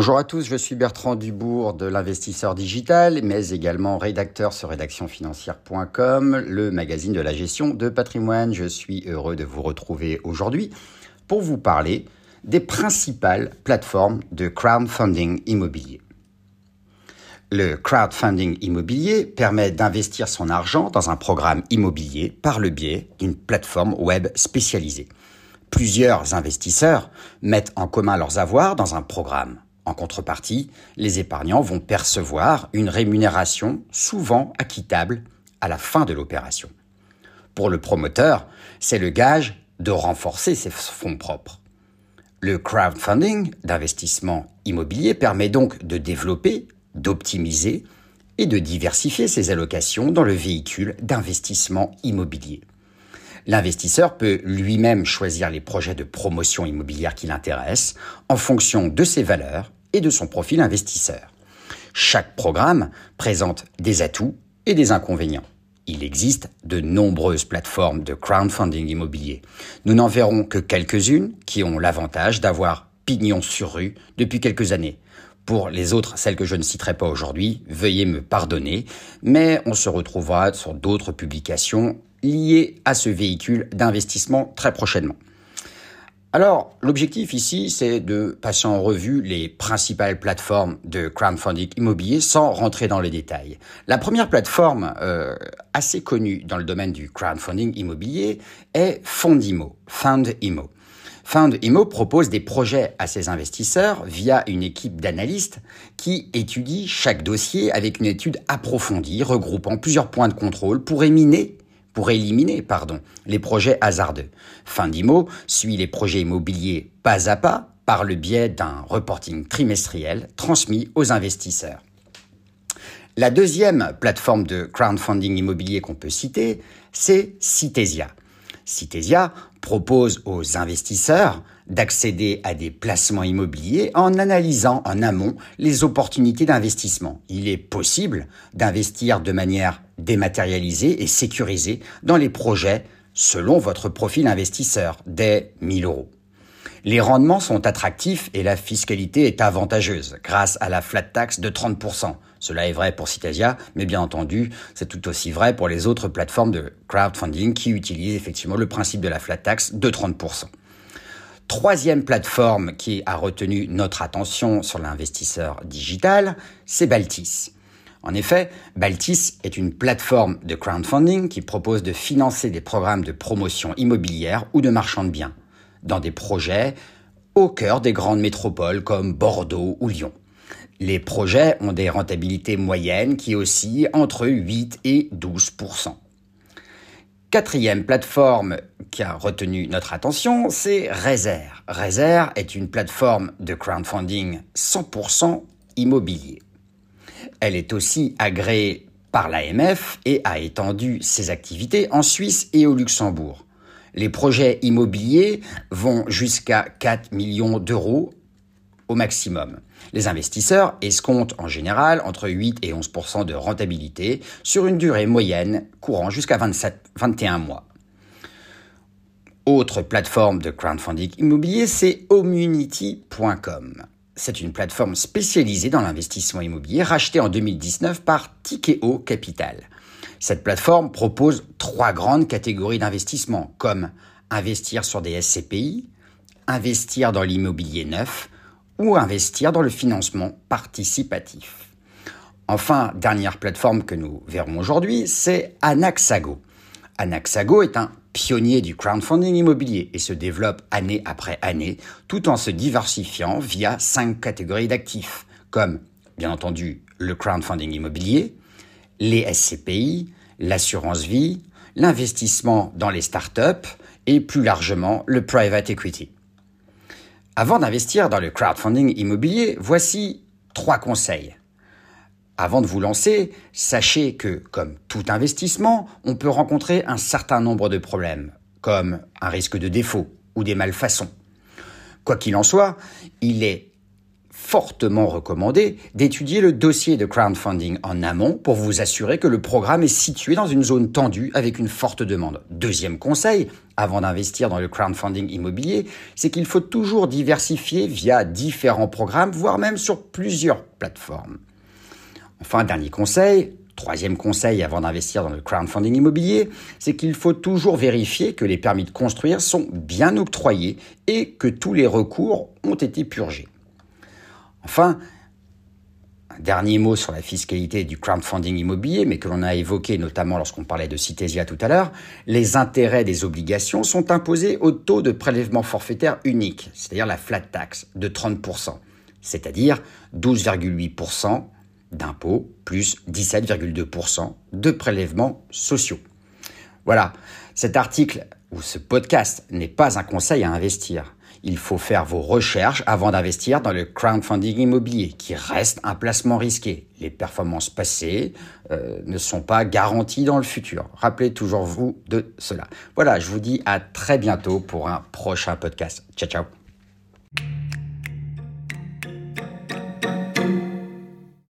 Bonjour à tous, je suis Bertrand Dubourg de l'investisseur digital, mais également rédacteur sur rédactionfinancière.com, le magazine de la gestion de patrimoine. Je suis heureux de vous retrouver aujourd'hui pour vous parler des principales plateformes de crowdfunding immobilier. Le crowdfunding immobilier permet d'investir son argent dans un programme immobilier par le biais d'une plateforme web spécialisée. Plusieurs investisseurs mettent en commun leurs avoirs dans un programme. En contrepartie, les épargnants vont percevoir une rémunération souvent acquittable à la fin de l'opération. Pour le promoteur, c'est le gage de renforcer ses fonds propres. Le crowdfunding d'investissement immobilier permet donc de développer, d'optimiser et de diversifier ses allocations dans le véhicule d'investissement immobilier. L'investisseur peut lui-même choisir les projets de promotion immobilière qui l'intéressent en fonction de ses valeurs et de son profil investisseur. Chaque programme présente des atouts et des inconvénients. Il existe de nombreuses plateformes de crowdfunding immobilier. Nous n'en verrons que quelques-unes qui ont l'avantage d'avoir pignon sur rue depuis quelques années. Pour les autres, celles que je ne citerai pas aujourd'hui, veuillez me pardonner, mais on se retrouvera sur d'autres publications liées à ce véhicule d'investissement très prochainement. Alors, l'objectif ici, c'est de passer en revue les principales plateformes de crowdfunding immobilier sans rentrer dans les détails. La première plateforme euh, assez connue dans le domaine du crowdfunding immobilier est Fondimo, Fundimo. Fundimo propose des projets à ses investisseurs via une équipe d'analystes qui étudie chaque dossier avec une étude approfondie regroupant plusieurs points de contrôle pour éminer pour éliminer les projets hasardeux. Findimo suit les projets immobiliers pas à pas par le biais d'un reporting trimestriel transmis aux investisseurs. La deuxième plateforme de crowdfunding immobilier qu'on peut citer, c'est Citesia. Citesia propose aux investisseurs d'accéder à des placements immobiliers en analysant en amont les opportunités d'investissement. Il est possible d'investir de manière dématérialisée et sécurisée dans les projets selon votre profil investisseur, dès 1000 euros. Les rendements sont attractifs et la fiscalité est avantageuse grâce à la flat tax de 30%. Cela est vrai pour Citasia, mais bien entendu, c'est tout aussi vrai pour les autres plateformes de crowdfunding qui utilisent effectivement le principe de la flat tax de 30%. Troisième plateforme qui a retenu notre attention sur l'investisseur digital, c'est Baltis. En effet, Baltis est une plateforme de crowdfunding qui propose de financer des programmes de promotion immobilière ou de marchand de biens dans des projets au cœur des grandes métropoles comme Bordeaux ou Lyon. Les projets ont des rentabilités moyennes qui oscillent entre 8 et 12% Quatrième plateforme qui a retenu notre attention, c'est Rezer. Rezer est une plateforme de crowdfunding 100% immobilier. Elle est aussi agréée par l'AMF et a étendu ses activités en Suisse et au Luxembourg. Les projets immobiliers vont jusqu'à 4 millions d'euros au maximum. Les investisseurs escomptent en général entre 8 et 11% de rentabilité sur une durée moyenne courant jusqu'à 21 mois. Autre plateforme de crowdfunding immobilier, c'est Omunity.com. C'est une plateforme spécialisée dans l'investissement immobilier rachetée en 2019 par Tikeo Capital. Cette plateforme propose trois grandes catégories d'investissement, comme investir sur des SCPI, investir dans l'immobilier neuf ou investir dans le financement participatif. Enfin, dernière plateforme que nous verrons aujourd'hui, c'est Anaxago. Anaxago est un pionnier du crowdfunding immobilier et se développe année après année tout en se diversifiant via cinq catégories d'actifs, comme bien entendu le crowdfunding immobilier, les SCPI, l'assurance vie, l'investissement dans les startups et plus largement le private equity. Avant d'investir dans le crowdfunding immobilier, voici trois conseils. Avant de vous lancer, sachez que, comme tout investissement, on peut rencontrer un certain nombre de problèmes, comme un risque de défaut ou des malfaçons. Quoi qu'il en soit, il est fortement recommandé d'étudier le dossier de crowdfunding en amont pour vous assurer que le programme est situé dans une zone tendue avec une forte demande. Deuxième conseil, avant d'investir dans le crowdfunding immobilier, c'est qu'il faut toujours diversifier via différents programmes, voire même sur plusieurs plateformes. Enfin, dernier conseil, Troisième conseil avant d'investir dans le crowdfunding immobilier, c'est qu'il faut toujours vérifier que les permis de construire sont bien octroyés et que tous les recours ont été purgés. Enfin, un dernier mot sur la fiscalité du crowdfunding immobilier, mais que l'on a évoqué notamment lorsqu'on parlait de Citesia tout à l'heure, les intérêts des obligations sont imposés au taux de prélèvement forfaitaire unique, c'est-à-dire la flat tax, de 30%, c'est-à-dire 12,8% d'impôts plus 17,2% de prélèvements sociaux. Voilà, cet article ou ce podcast n'est pas un conseil à investir. Il faut faire vos recherches avant d'investir dans le crowdfunding immobilier, qui reste un placement risqué. Les performances passées euh, ne sont pas garanties dans le futur. Rappelez toujours vous de cela. Voilà, je vous dis à très bientôt pour un prochain podcast. Ciao, ciao.